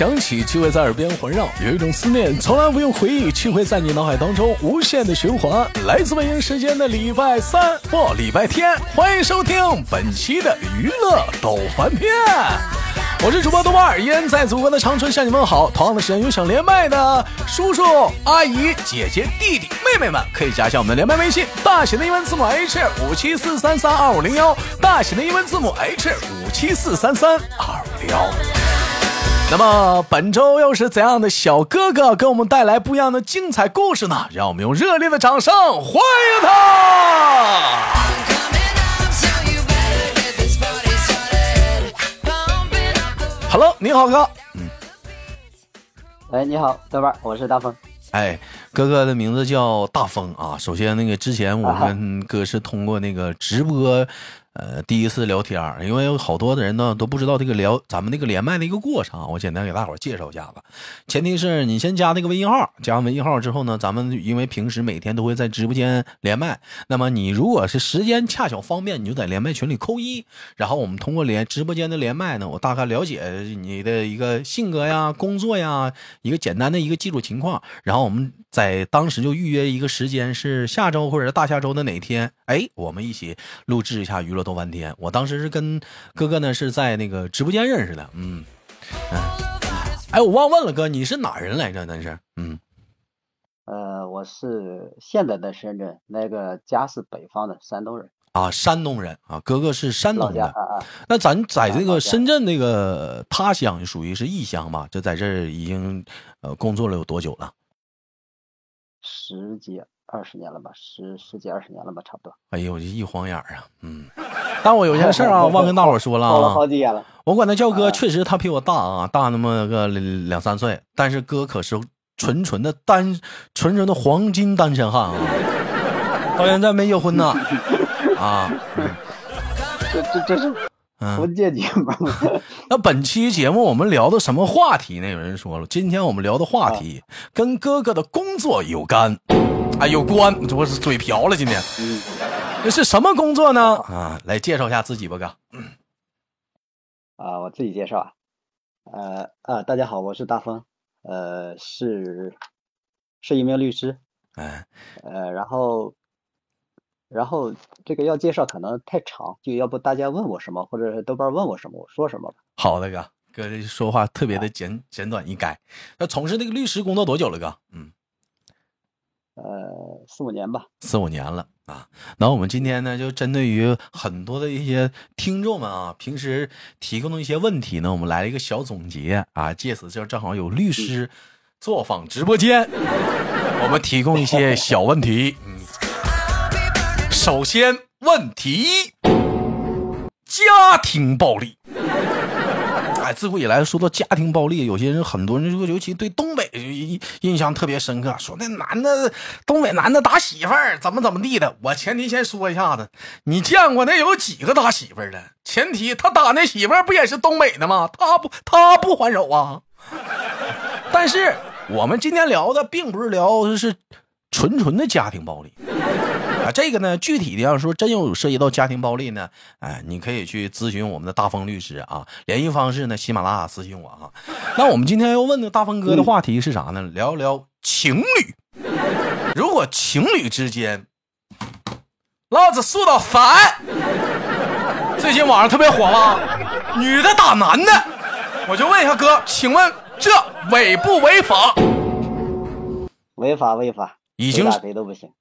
声音从来不用想起，就会在耳边环绕；有一种思念从来不用回忆，却会在你脑海当中无限的循环。来自北京时间的礼拜三或礼拜天，欢迎收听本期的娱乐逗翻天。我是主播豆瓣儿，依然在祖国的长春向你们好。同样的时间有想连麦的叔叔、阿姨、姐姐、弟弟、妹妹们，可以加一下我们的连麦微信，大写的英文字母 H 五七四三三二五零幺，大写的英文字母 H 五七四三三二五零幺。那么本周又是怎样的小哥哥给我们带来不一样的精彩故事呢？让我们用热烈的掌声欢迎他！Hello，你好哥。嗯。哎，你好，哥们儿，我是大风。哎，哥哥的名字叫大风啊。首先，那个之前我跟哥是通过那个直播。呃，第一次聊天因为有好多的人呢都不知道这个聊咱们那个连麦的一个过程，我简单给大伙介绍一下子。前提是你先加那个微信号，加完微信号之后呢，咱们因为平时每天都会在直播间连麦，那么你如果是时间恰巧方便，你就在连麦群里扣一，然后我们通过连直播间的连麦呢，我大概了解你的一个性格呀、工作呀，一个简单的一个基础情况，然后我们在当时就预约一个时间，是下周或者大下周的哪天，哎，我们一起录制一下娱乐。多半天，我当时是跟哥哥呢是在那个直播间认识的，嗯，哎，我忘问了哥，你是哪人来着？那是，嗯，呃，我是现在的深圳，那个家是北方的山东人啊，山东人啊，哥哥是山东的，那咱在这个深圳那个他乡属于是异乡吧？就在这儿已经呃工作了有多久了？十几。二十年了吧，十十几二十年了吧，差不多。哎呦，这一晃眼啊，嗯。但我有件事啊，忘跟大伙说了啊。好几年了。我管他叫哥，确实他比我大啊，大那么个两三岁。但是哥可是纯纯的单，纯纯的黄金单身汉啊，到现在没结婚呢。啊。这这这是。婚介节目。那本期节目我们聊的什么话题呢？有人说了，今天我们聊的话题跟哥哥的工作有关。啊，有关，这我是嘴瓢了。今天，是什么工作呢？啊，来介绍一下自己吧，哥。啊，我自己介绍啊。呃啊，大家好，我是大风，呃，是是一名律师。哎。呃，然后，然后这个要介绍可能太长，就要不大家问我什么，或者豆瓣问我什么，我说什么吧。好的，哥，哥这说话特别的简简短一改。那从事那个律师工作多久了，哥？嗯。呃，四五年吧，四五年了啊。那我们今天呢，就针对于很多的一些听众们啊，平时提供的一些问题呢，我们来了一个小总结啊。借此就正好有律师坐访直播间，我们提供一些小问题。嗯，首先问题一：家庭暴力。自古以来说到家庭暴力，有些人很多人说，尤其对东北印印象特别深刻，说那男的东北男的打媳妇儿怎么怎么地的。我前提先说一下子，你见过那有几个打媳妇儿的？前提他打那媳妇儿不也是东北的吗？他不他不还手啊？但是我们今天聊的并不是聊是纯纯的家庭暴力。啊，这个呢，具体的要说真有涉及到家庭暴力呢，哎，你可以去咨询我们的大风律师啊，联系方式呢，喜马拉雅私信我啊。那我们今天要问的大风哥的话题是啥呢？聊聊情侣。如果情侣之间，老子说到烦，最近网上特别火吗？女的打男的，我就问一下哥，请问这违不违法？违法，违法。已经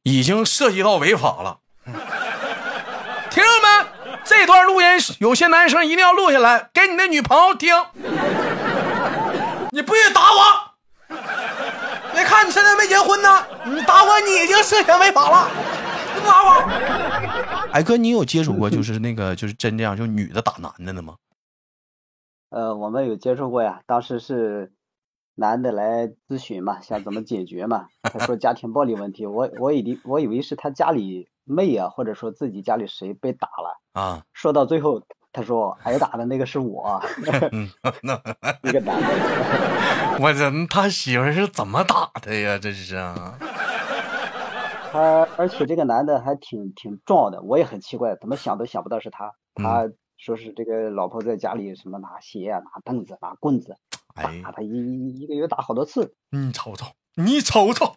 已经涉及到违法了，听着没？这段录音有些男生一定要录下来，给你的女朋友听。你不许打我！别看你现在没结婚呢，你打我你已经涉嫌违法了。你打我！哎哥，你有接触过就是那个就是真这样就女的打男的的吗？呃，我们有接触过呀，当时是。男的来咨询嘛，想怎么解决嘛？他说家庭暴力问题，我我以为我以为是他家里妹啊，或者说自己家里谁被打了啊。说到最后，他说挨打的那个是我。那个男的，我这他媳妇是怎么打的呀？这是啊。他而且这个男的还挺挺壮的，我也很奇怪，怎么想都想不到是他。他说是这个老婆在家里什么拿鞋啊、拿凳子、拿棍子哎，打他一一一个月打好多次。你瞅瞅，你瞅瞅，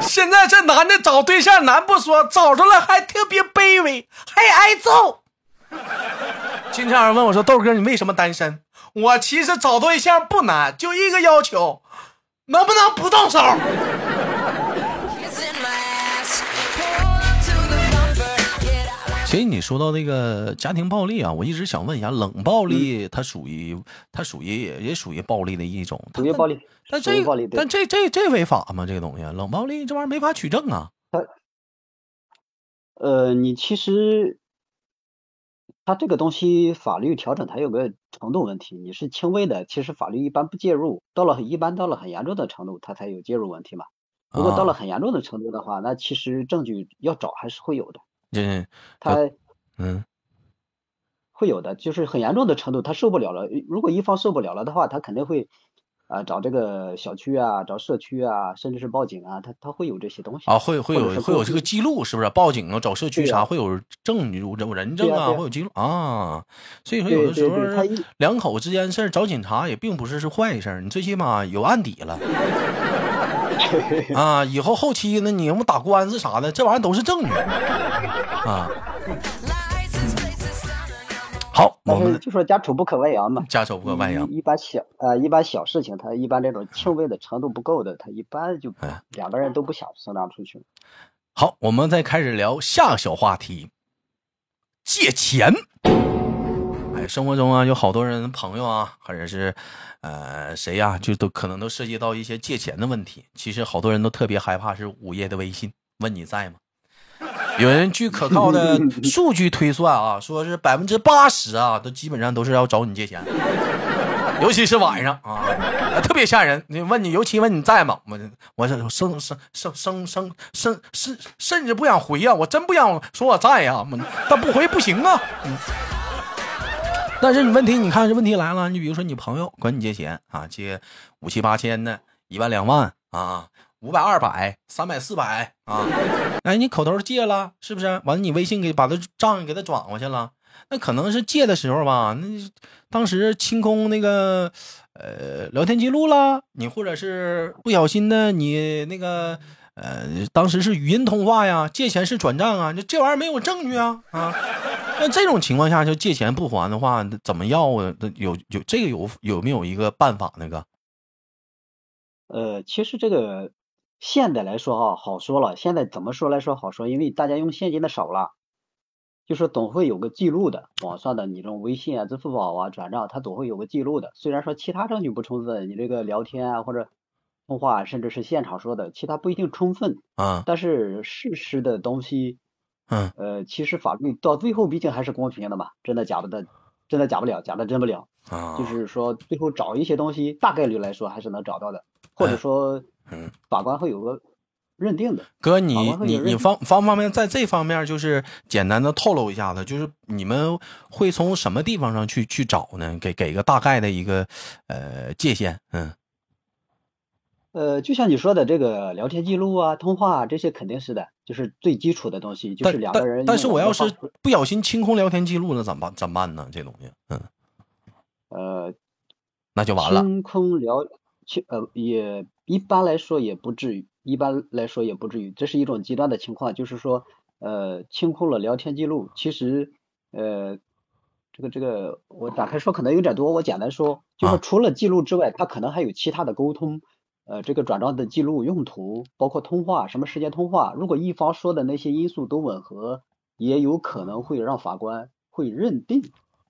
现在这男的找对象难不说，找着了还特别卑微，还挨揍。经常有人问我说：“豆哥，你为什么单身？”我其实找对象不难，就一个要求，能不能不动手？其实你说到那个家庭暴力啊，我一直想问一下，冷暴力它属于它属于也也属于暴力的一种，属于暴力，但这属于暴力，但这这这违法吗？这个东西，冷暴力这玩意儿没法取证啊。呃，你其实它这个东西法律调整它有个程度问题，你是轻微的，其实法律一般不介入，到了一般到了很严重的程度，它才有介入问题嘛。如果到了啊很严重的程度的话，那其实证据要找还是会有的，这他嗯会有的，就是很严重的程度，他受不了了。如果一方受不了了的话，他肯定会啊、找这个小区啊，找社区啊，甚至是报警啊，他他会有这些东西啊，会会有会有这个记录，是不是？报警啊，找社区啥会有证据，人证啊，会有记录啊。所以说，有的时候两口之间事儿找警察也并不是是坏事，你最起码有案底了啊。以后后期呢，你要么打官司啥的，这玩意儿都是证据啊。好，我们就说家丑不可外扬嘛。家丑不可外扬。一一般小呃一般小事情，他一般这种轻微的程度不够的，他一般就哎两个人都不想商量出去。好，我们再开始聊下个小话题，借钱。生活中啊，有好多人朋友啊，或者是呃谁呀、就都可能都涉及到一些借钱的问题。其实好多人都特别害怕是午夜的微信问你在吗？有人据可靠的数据推算啊，说是百分之八十啊，都基本上都是要找你借钱，尤其是晚上啊，特别吓人。你问你，尤其问你在吗？我我生生生生生生甚甚至不想回呀、我真不想说我在呀、但不回不行啊。但是你问题，你看这问题来了，你比如说你朋友管你借钱啊，借五七八千的，一万两万啊，五百二百，三百四百啊，哎，你口头借了是不是？完了你微信给把他账给他转过去了，那可能是借的时候吧，那当时清空那个呃聊天记录了，你或者是不小心的你那个。呃，当时是语音通话呀，借钱是转账啊，这这玩意儿没有证据啊啊！那这种情况下，就借钱不还的话，怎么要啊？有有这个有有没有一个办法？那个呃，其实这个现在来说啊，好说了。现在怎么说来说好说？因为大家用现金的少了，就是总会有个记录的，网上的你这种微信啊、支付宝啊转账，它总会有个记录的。虽然说其他证据不充分，你这个聊天啊或者通话，甚至是现场说的，其他不一定充分，啊，但是事实的东西，嗯呃，其实法律到最后毕竟还是公平的嘛，真的假的，真的假不了，假的真不了。啊，就是说最后找一些东西，大概率来说还是能找到的，或者说嗯，法官会有个认定的。哥，你你你方方不方便在这方面就是简单的透露一下子，就是你们会从什么地方上去去找呢？给给个大概的一个呃界限，嗯呃，就像你说的这个聊天记录啊、通话啊，这些肯定是的，就是最基础的东西，就是两个人但但是我要是不小心清空聊天记录那，怎么办？怎么办呢？这东西，嗯，呃那就完了。清空聊清呃也一般来说也不至于，一般来说也不至于，这是一种极端的情况，就是说呃清空了聊天记录，其实呃这个这个我打开说可能有点多，我简单说，就啊是除了记录之外，他可能还有其他的沟通。呃，这个转账的记录用途包括通话，什么时间通话，如果一方说的那些因素都吻合，也有可能会让法官会认定，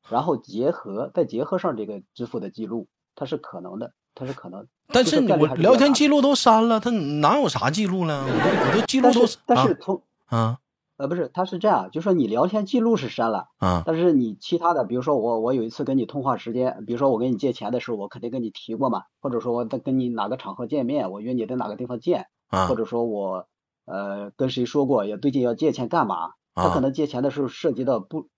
然后结合再结合上这个支付的记录，它是可能的，它是可能。但是你我聊天记录都删了，他哪有啥记录了？我都我都记录都但是但是从啊呃不是，他是这样，就说你聊天记录是删了，啊。但是你其他的，比如说我我有一次跟你通话时间，比如说我跟你借钱的时候，我肯定跟你提过嘛，或者说我在跟你哪个场合见面，我约你在哪个地方见，啊。或者说我呃跟谁说过，也最近要借钱干嘛？他啊可能借钱的时候涉及到不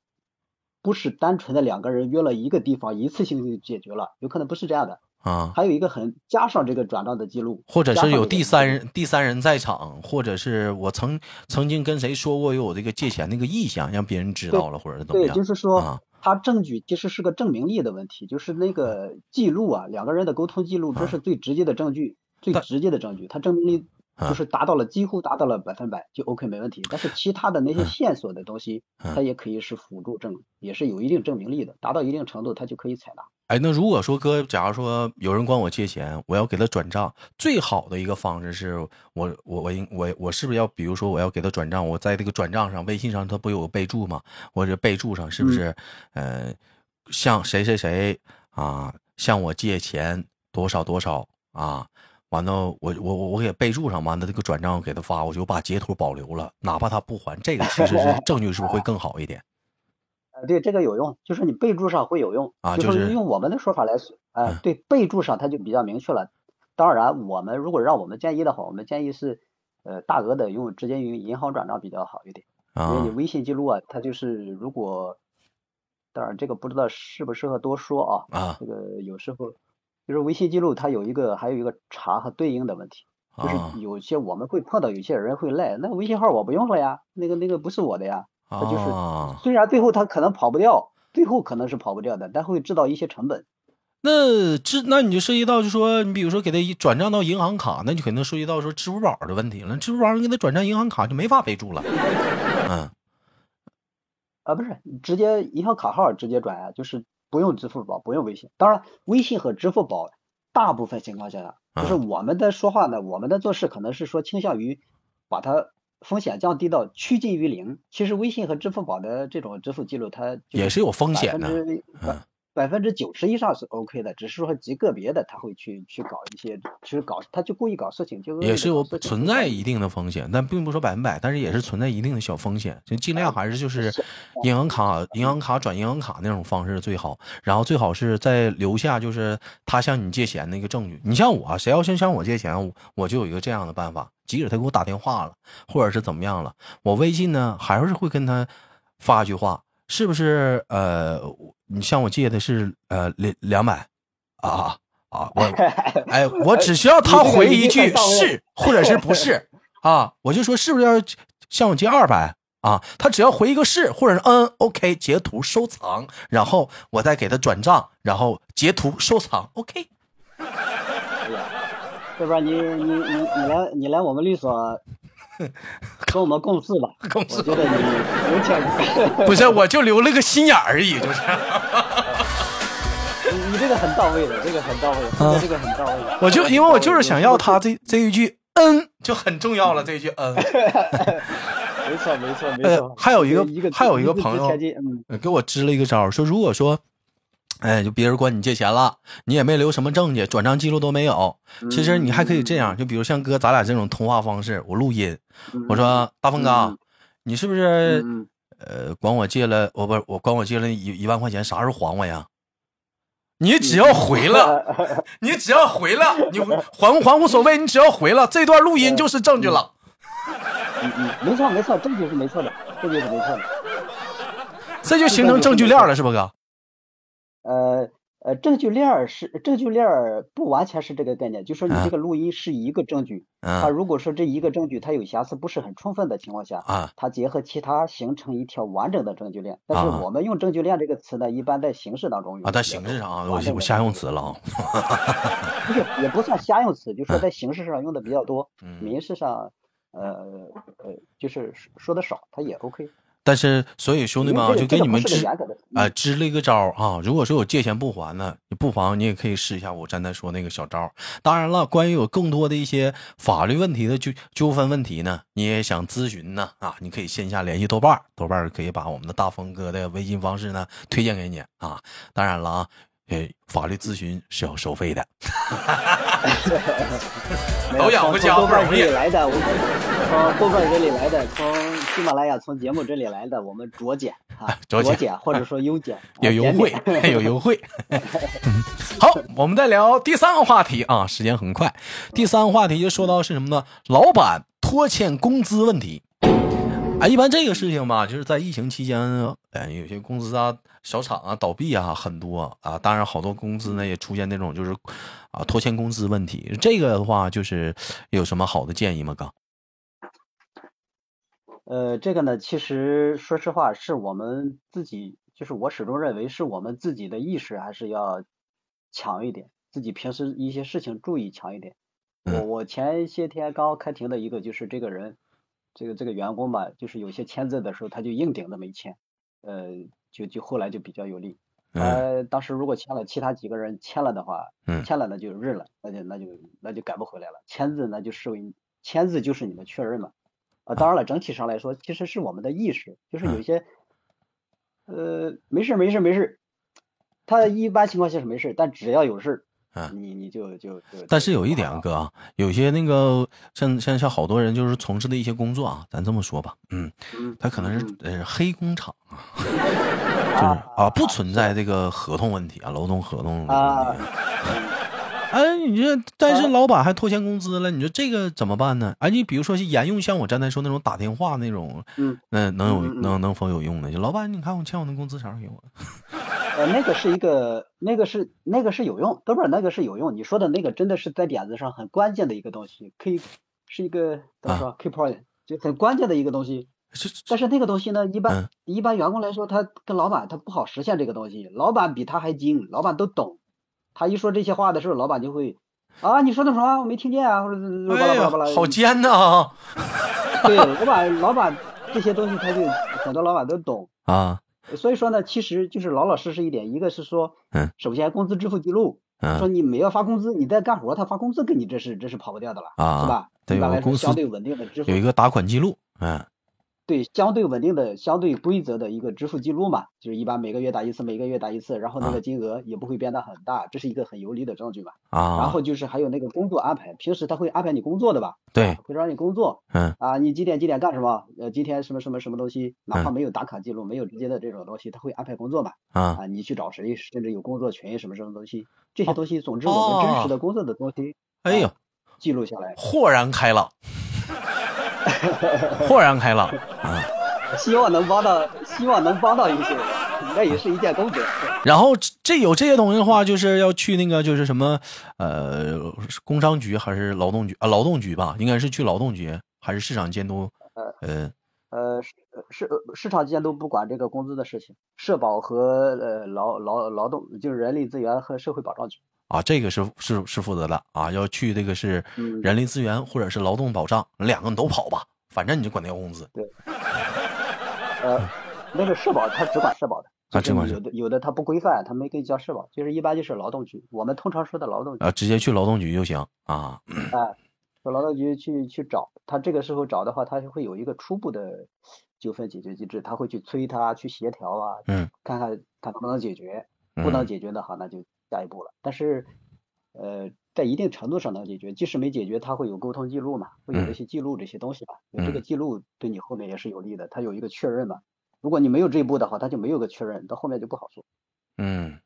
不是单纯的两个人约了一个地方一次性就解决了，有可能不是这样的，啊，还有一个很加上这个转账的记录，或者是有第三人第三人在场，或者是我曾曾经跟谁说过有我这个借钱那个意向，让别人知道了，或者是怎么样对，就是说啊。他证据其实是个证明力的问题，就是那个记录啊，两个人的沟通记录，这是最直接的证据，最直接的证据，他证明力啊。就是达到了几乎达到了百分百，就 OK 没问题。但是其他的那些线索的东西，嗯它也可以是辅助证，也是有一定证明力的，达到一定程度，它就可以采纳。哎，那如果说哥，假如说有人管我借钱，我要给他转账，最好的一个方式是我我我应我我是不是要，比如说我要给他转账，我在这个转账上，微信上他不有个备注吗？或者备注上是不是，呃，向谁谁谁啊向我借钱多少多少啊？完了，我我我我给备注上，完了这个转账给他发，我就把截图保留了，哪怕他不还，这个其实是 证据，是不是会更好一点呃，对，这个有用，就是你备注上会有用就啊就是是用我们的说法来说，哎、嗯对，备注上它就比较明确了。当然，我们如果让我们建议的话，我们建议是，呃，大额的用直接用银行转账比较好一点，因为你啊？微信记录啊，它就是如果，当然这个不知道适不适合多说啊，啊这个有时候就是微信记录它有一个还有一个查和对应的问题，就啊是有些我们会碰到有些人会赖，那微信号我不用了呀，那个那个不是我的呀，它就是啊！虽然最后他可能跑不掉，最后可能是跑不掉的，但会制造一些成本。那支那你就涉及到，就说你比如说给他一转账到银行卡，那就肯定涉及到说支付宝的问题了。支付宝人给他转账银行卡就没法备注了。嗯 啊，不是直接银行卡号直接转啊，就是不用支付宝，不用微信。当然，微信和支付宝大部分情况下，就是我们的说话呢，我们的做事可能是说倾向于把它风险降低到趋近于零。其实微信和支付宝的这种支付记录，它也是有风险的的。百分之九十以上是 OK 的，只是说极个别的他会去去搞一些，其实搞他就故意搞事情，就也是有存在一定的风险，但并不说百分百，但是也是存在一定的小风险，就尽量还是就是银行卡银行卡转银行卡那种方式最好，然后最好是再留下就是他向你借钱的一个证据。你像我，谁要先向我借钱，我就有一个这样的办法，即使他给我打电话了，或者是怎么样了，我微信呢还是会跟他发一句话。是不是呃，你向我借的是呃两两百啊啊？我 哎，我只需要他回一句是或者是不是啊，我就说是不是要向我借二百啊？他只要回一个是或者是嗯，OK，截图收藏，然后我再给他转账，然后截图收藏，OK。要不然你你你你来你来我们律所。跟我们共事吧，共事。我觉得你有潜 不是，我就留了个心眼而已，就是。你你这个很到位的，这个很到位，啊、这个很到位。我就因为我就是想要他这这一句嗯就很重要了，这一句嗯。没错没错没错。呃、还有一个一个还有一个朋友嗯，给我支了一个招，说如果说。哎，就别人管你借钱了，你也没留什么证据，转账记录都没有。其实你还可以这样，就比如像哥咱俩这种通话方式，我录音，我说大风哥，你是不是呃管我借了？我不我管我借了一一万块钱，啥时候还我呀？你只要回了，你只要回了，你还不还无所谓，你只要回了，这段录音就是证据了。嗯嗯，没错没错，证据是没错的，证据是没错的。这就形成证据链了，是不哥？呃呃，证据链是证据链不完全是这个概念，就说你这个录音是一个证据，啊、它如果说这一个证据它有瑕疵不是很充分的情况下，啊，它结合其他形成一条完整的证据链。但是我们用证据链这个词呢，一般在形式当中用。啊，在形式上啊，我我瞎用词了啊。不是，也不算瞎用词，就说在形式上用的比较多，嗯、民事上呃呃就是说的少，它也 OK。但是，所以兄弟们啊，就给你们支啊、呃、支了一个招啊！如果说有借钱不还呢，你不妨你也可以试一下我刚才说那个小招。当然了，关于有更多的一些法律问题的纠纠纷问题呢，你也想咨询呢啊，你可以线下联系豆瓣，豆瓣可以把我们的大风哥的微信方式呢推荐给你啊。当然了啊，呃，法律咨询是要收费的。都养活家不容易来的，我从豆瓣这里来的，从喜马拉雅从节目这里来的，我们酌减啊，酌减或者说优减，有优惠，有优惠。好，我们再聊第三个话题啊，时间很快。第三个话题就说到是什么呢？老板拖欠工资问题。啊，一般这个事情吧，就是在疫情期间，哎，有些公司啊、小厂啊倒闭啊，很多啊。当然，好多公司呢也出现那种就是啊拖欠工资问题。这个的话，就是有什么好的建议吗？哥？呃，这个呢，其实说实话，是我们自己，就是我始终认为是我们自己的意识还是要强一点，自己平时一些事情注意强一点。我我前些天刚开庭的一个就是这个人，这个这个员工吧，就是有些签字的时候他就硬顶着没签，呃，就就后来就比较有利。呃，当时如果签了，其他几个人签了的话，签了那就认了，那就那就那就改不回来了。签字那就视为签字就是你的确认嘛。啊，当然了，整体上来说，其实是我们的意识，就是有些，呃，没事没事没事，他一般情况下是没事，但只要有事儿，你你就就就。但是有一点啊，哥啊，有些那个像像像好多人就是从事的一些工作啊，咱这么说吧，嗯，他可能是呃黑工厂啊，就是啊，不存在这个合同问题啊，劳动合同问题。哎，你这但是老板还拖欠工资了，你说这个怎么办呢？哎，你比如说沿用像我刚才说那种打电话那种，嗯，那能有能能否有用呢？就老板，你看我欠我那工资啥时候给我？呃，那个是一个，那个是那个是有用，哥们儿那个是有用。你说的那个真的是在点子上很关键的一个东西，可以是一个怎么说 key point，就很关键的一个东西。但是那个东西呢，一般一般员工来说，他跟老板他不好实现这个东西，老板比他还精，老板都懂。他一说这些话的时候，老板就会啊，你说的什么？我没听见啊，或者巴拉巴拉巴拉。好尖呐！对，老板，老板这些东西他就很多老板都懂啊。所以说呢，其实就是老老实实一点。一个是说，嗯，首先工资支付记录，说你没有发工资，你在干活，他发工资给你，这是这是跑不掉的了，是吧？对，公司相对稳定的支付有一个打款记录，嗯。对，相对稳定的、相对规则的一个支付记录嘛，就是一般每个月打一次，每个月打一次，然后那个金额也不会变得很大，这是一个很有力的证据嘛。啊。然后就是还有那个工作安排，平时他会安排你工作的吧？对。会让你工作。嗯。啊，你几点几点干什么？呃，今天什么什么什么东西？哪怕没有打卡记录，没有直接的这种东西，他会安排工作嘛？啊。啊，你去找谁？甚至有工作群什么什么东西？这些东西，总之我们真实的工作的东西，哎呦，记录下来。豁然开朗。豁然开朗啊！希望能帮到，希望能帮到一些人，那也是一件功德。然后这有这些东西的话，就是要去那个就是什么呃，工商局还是劳动局啊？劳动局吧，应该是去劳动局还是市场监督？呃呃市市市场监督不管这个工资的事情，社保和呃劳劳劳动就是人力资源和社会保障局啊，这个是是是负责的啊，要去这个是人力资源或者是劳动保障，两个你都跑吧，反正你就管那个工资。对。呃，那个社保他只管社保的，啊，只管有的有的他不规范，他没给你交社保，就是一般就是劳动局，我们通常说的劳动局啊，直接去劳动局就行啊。哎，说劳动局去去找他，这个时候找的话，他就会有一个初步的纠纷解决机制，他会去催他去协调啊，嗯，看看他能不能解决，不能解决的话，那就下一步了。但是，呃，在一定程度上能解决，即使没解决，他会有沟通记录嘛，会有一些记录这些东西吧，有这个记录对你后面也是有利的，他有一个确认嘛。如果你没有这一步的话，他就没有个确认，到后面就不好说。嗯，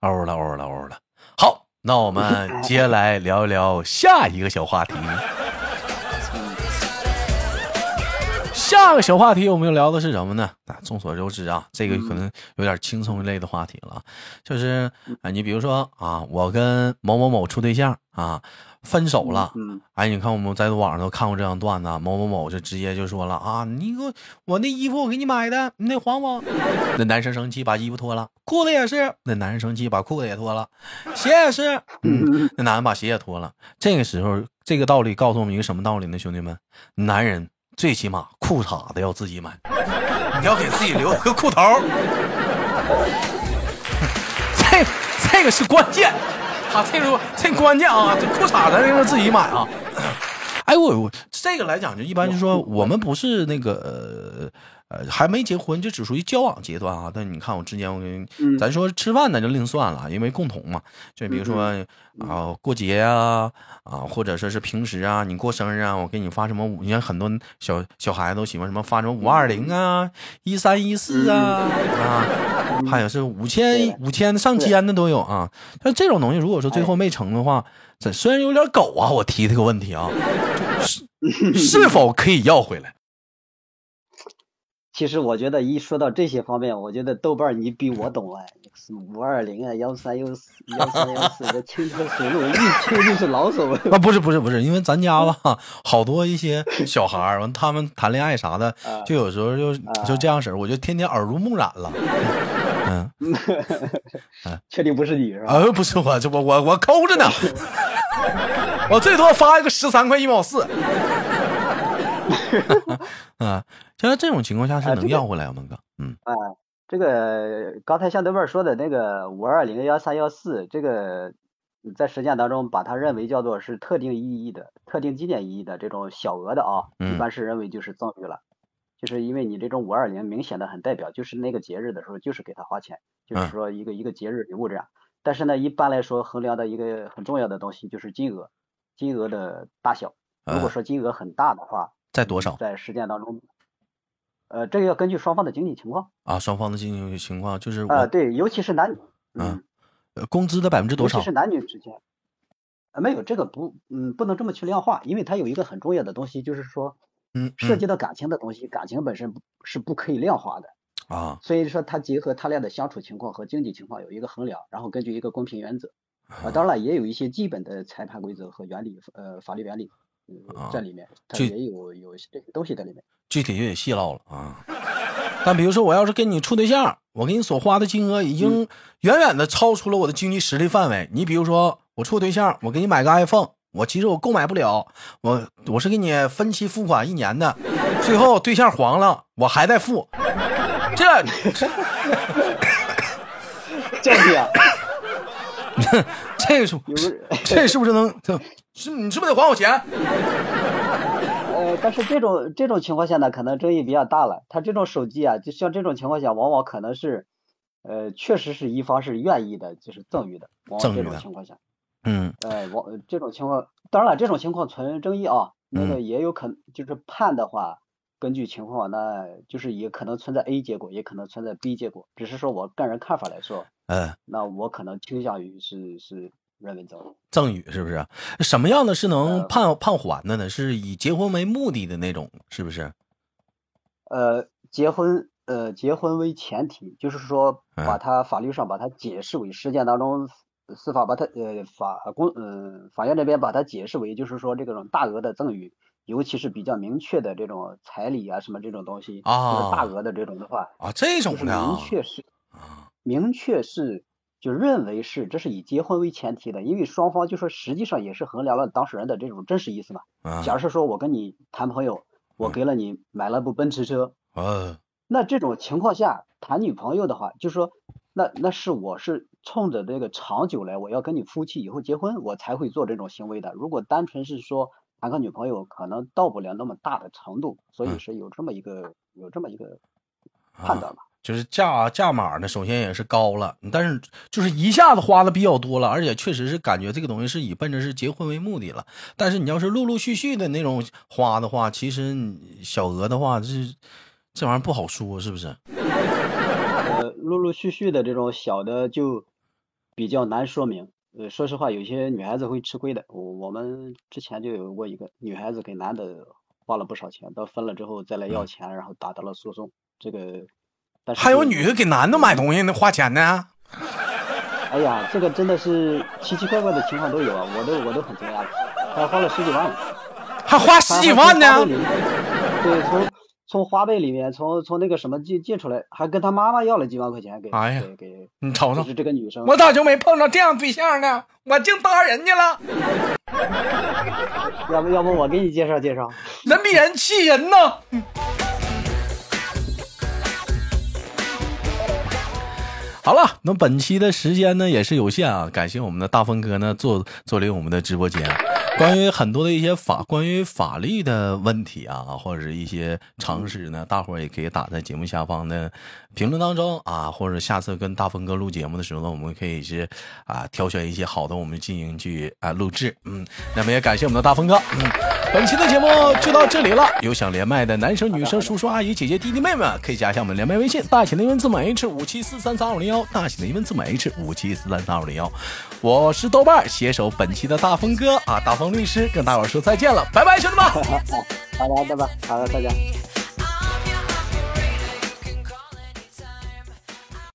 欧了欧了欧了。好，那我们接下来聊一聊下一个小话题。下个小话题我们要聊的是什么呢？啊，众所周知啊，这个可能有点轻松一类的话题了，就是啊，你比如说啊，我跟某某某处对象啊，分手了，哎，你看我们在网上都看过这样段子，某某某就直接就说了啊，你给我我那衣服我给你买的，你得还我。那男生生气把衣服脱了，裤子也是，那男生生气把裤子也脱了，鞋也是，嗯那男的把鞋也脱了。这个时候，这个道理告诉我们一个什么道理呢，兄弟们，男人。最起码裤衩子要自己买，你要给自己留个裤头 这这个是关键，啊，这个这关键啊，这裤衩子要自己买啊。哎我我这个来讲就一般，就说我们不是那个。呃，还没结婚，就只属于交往阶段啊。但你看我之前，我跟咱说吃饭那就另算了，因为共同嘛。就比如说啊，过节啊，啊，或者说是平时啊，你过生日啊，我给你发什么五，你看很多小小孩子都喜欢什么发什么五二零啊，一三一四啊，啊，还有是五千五千上千的都有啊。像这种东西，如果说最后没成的话，这虽然有点狗啊，我提这个问题啊，是 是否可以要回来？其实我觉得一说到这些方面，我觉得豆瓣儿你比我懂啊，五二零啊，幺三幺四幺三幺四，的轻车熟路，一听就是老手。啊，不是不是不是，因为咱家吧，好多一些小孩儿，完他们谈恋爱啥的，就有时候就就这样式儿，我就天天耳濡目染了。嗯，确定不是你是吧？呃，不是我，这我我我抠着呢，我最多发一个十三块一毛四。啊，像这种情况下是能要回来吗，哥？嗯，啊，这个刚才像豆瓣说的那个五二零幺三幺四，这个在实践当中把它认为叫做是特定意义的、特定纪念意义的这种小额的啊，一般是认为就是赠与了，就是因为你这种五二零明显的很代表，就是那个节日的时候就是给他花钱，就是说一个一个节日礼物这样。但是呢，一般来说衡量的一个很重要的东西就是金额，金额的大小。如果说金额很大的话。在多少？在实践当中，呃，这个要根据双方的经济情况啊，双方的经济情况就是啊，对，尤其是男女，嗯，工资的百分之多少？尤其是男女之间，啊，没有这个不，嗯，不能这么去量化，因为它有一个很重要的东西，就是说，嗯，涉及到感情的东西，感情本身是不可以量化的啊，所以说它结合他俩的相处情况和经济情况有一个衡量，然后根据一个公平原则啊，当然了，也有一些基本的裁判规则和原理，呃，法律原理。在里面，它也有有这些东西在里面，具体就得细唠了啊。但比如说，我要是跟你处对象，我给你所花的金额已经远远的超出了我的经济实力范围。你比如说，我处对象，我给你买个 iPhone，我其实我购买不了，我我是给你分期付款一年的，最后对象黄了，我还在付，这这样，这个是 这是不是能？是你是不是得还我钱？呃，但是这种这种情况下呢，可能争议比较大了。他这种手机啊，就像这种情况下，往往可能是，呃，确实是一方是愿意的，就是赠与的。赠这种情况下，嗯，呃，往这种情况，当然了，这种情况存争议啊。那个也有可能，就是判的话，根据情况，那就是也可能存在 A 结果，也可能存在 B 结果。只是说我个人看法来说，嗯，那我可能倾向于是是。认为赠赠与是不是？什么样的是能判判还的呢？是以结婚为目的的那种，是不是？呃，结婚呃，结婚为前提，就是说把它法律上把它解释为实践当中司法把它呃法公嗯法院这边把它解释为就是说这种大额的赠与，尤其是比较明确的这种彩礼啊什么这种东西啊，大额的这种的话啊，这种的明确是啊明确是。就认为是这是以结婚为前提的，因为双方就说实际上也是衡量了当事人的这种真实意思嘛。假设说我跟你谈朋友，我给了你买了部奔驰车，啊那这种情况下谈女朋友的话，就说那那是我是冲着这个长久来，我要跟你夫妻以后结婚，我才会做这种行为的。如果单纯是说谈个女朋友，可能到不了那么大的程度，所以是有这么一个有这么一个判断吧。就是价价码呢，首先也是高了，但是就是一下子花的比较多了，而且确实是感觉这个东西是以奔着是结婚为目的了。但是你要是陆陆续续的那种花的话，其实小额的话，这这玩意儿不好说，是不是？呃，陆陆续续的这种小的就比较难说明。呃，说实话，有些女孩子会吃亏的。我我们之前就有过一个女孩子给男的花了不少钱，到分了之后再来要钱，然后打到了诉讼。这个。还有女的给男的买东西那花钱呢？哎呀，这个真的是奇奇怪怪的情况都有啊，我都我都很惊讶，还花了十几万，还花十几万呢？对，从从花呗里面，从从那个什么借借出来，还跟他妈妈要了几万块钱给，哎呀，给你瞅瞅，是这个女生，我咋就没碰着这样对象呢？我净搭人家了。要不要不我给你介绍介绍？人比人气人呐。好了，那本期的时间呢也是有限啊，感谢我们的大风哥呢做做临我们的直播间。关于很多的一些法，关于法律的问题啊，或者是一些常识呢，大伙儿也可以打在节目下方的评论当中啊，或者下次跟大风哥录节目的时候呢，我们可以是啊挑选一些好的，我们进行去啊录制。嗯，那么也感谢我们的大风哥。嗯，本期的节目就到这里了。有想连麦的男生、女生、叔叔、阿姨、姐姐、弟弟、妹妹，可以加一下我们连麦微信，大写的英文字母 H 五七四三三五零大写的英文字母 H 五七四三三二零幺。我是豆瓣携手本期的大风哥啊，大风。律师跟大伙儿说再见了，拜拜，兄弟们。好的，拜拜，好的，大家。